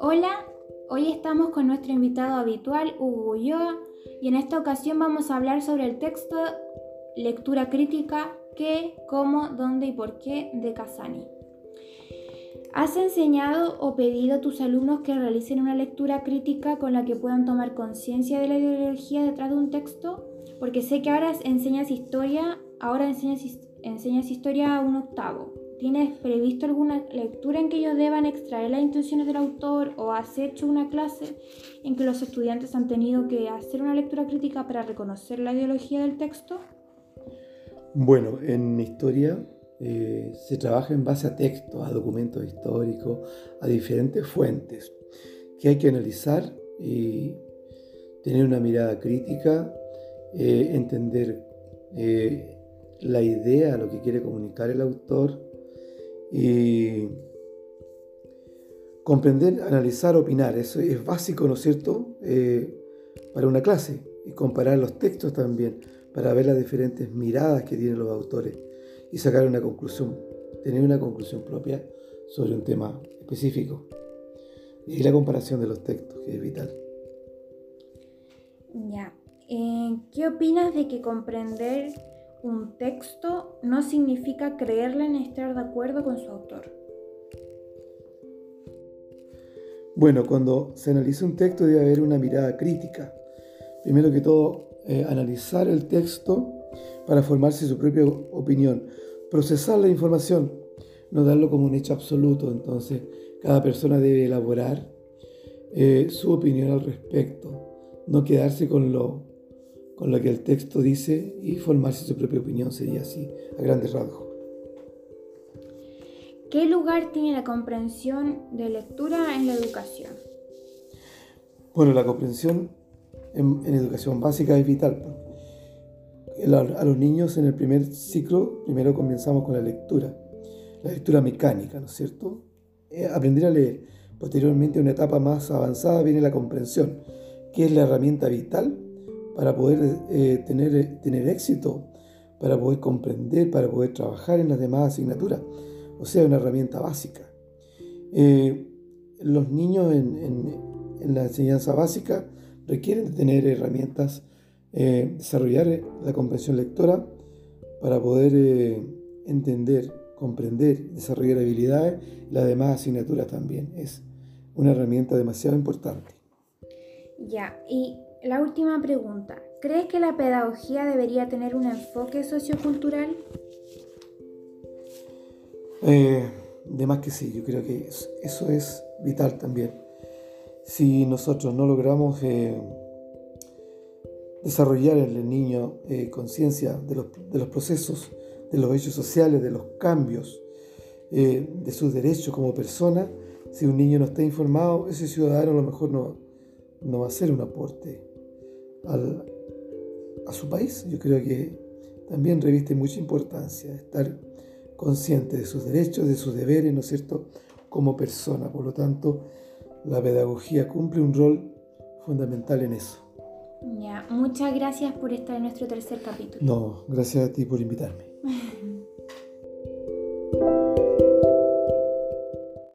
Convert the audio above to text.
Hola, hoy estamos con nuestro invitado habitual, Hugo Ulloa, y en esta ocasión vamos a hablar sobre el texto Lectura crítica, qué, cómo, dónde y por qué de Casani. ¿Has enseñado o pedido a tus alumnos que realicen una lectura crítica con la que puedan tomar conciencia de la ideología detrás de un texto? Porque sé que ahora enseñas historia, ahora enseñas, historia a un octavo. ¿Tienes previsto alguna lectura en que ellos deban extraer las intenciones del autor o has hecho una clase en que los estudiantes han tenido que hacer una lectura crítica para reconocer la ideología del texto? Bueno, en historia eh, se trabaja en base a textos, a documentos históricos, a diferentes fuentes que hay que analizar y tener una mirada crítica, eh, entender eh, la idea, lo que quiere comunicar el autor y comprender, analizar, opinar. Eso es básico, ¿no es cierto?, para una clase y comparar los textos también para ver las diferentes miradas que tienen los autores y sacar una conclusión, tener una conclusión propia sobre un tema específico. Y la comparación de los textos, que es vital. Ya. Eh, ¿Qué opinas de que comprender un texto no significa creerle en estar de acuerdo con su autor? Bueno, cuando se analiza un texto debe haber una mirada crítica. Primero que todo, eh, analizar el texto para formarse su propia opinión, procesar la información, no darlo como un hecho absoluto. Entonces, cada persona debe elaborar eh, su opinión al respecto, no quedarse con lo, con lo que el texto dice y formarse su propia opinión, sería así, a grandes rasgos. ¿Qué lugar tiene la comprensión de lectura en la educación? Bueno, la comprensión en, en educación básica es vital a los niños en el primer ciclo, primero comenzamos con la lectura, la lectura mecánica, ¿no es cierto? Eh, aprender a leer. Posteriormente, en una etapa más avanzada, viene la comprensión, que es la herramienta vital para poder eh, tener, tener éxito, para poder comprender, para poder trabajar en las demás asignaturas. O sea, una herramienta básica. Eh, los niños en, la enseñanza básica requieren tener herramientas eh, desarrollar eh, la comprensión lectora para poder eh, entender, comprender, desarrollar habilidades y las demás asignaturas también. Es una herramienta demasiado importante. Ya, y la última pregunta. ¿Crees que la pedagogía debería tener un enfoque sociocultural? de más que sí, yo creo que eso es vital también. Si nosotros no logramos desarrollar en el niño eh, conciencia de los, procesos, de los hechos sociales, de los cambios, eh, de sus derechos como persona. Si un niño no está informado, ese ciudadano a lo mejor no, no va a hacer un aporte a su país. Yo creo que también reviste mucha importancia estar consciente de sus derechos, de sus deberes, ¿no es cierto?, como persona. Por lo tanto, la pedagogía cumple un rol fundamental en eso. Ya, muchas gracias por estar en nuestro tercer capítulo. No, gracias a ti por invitarme.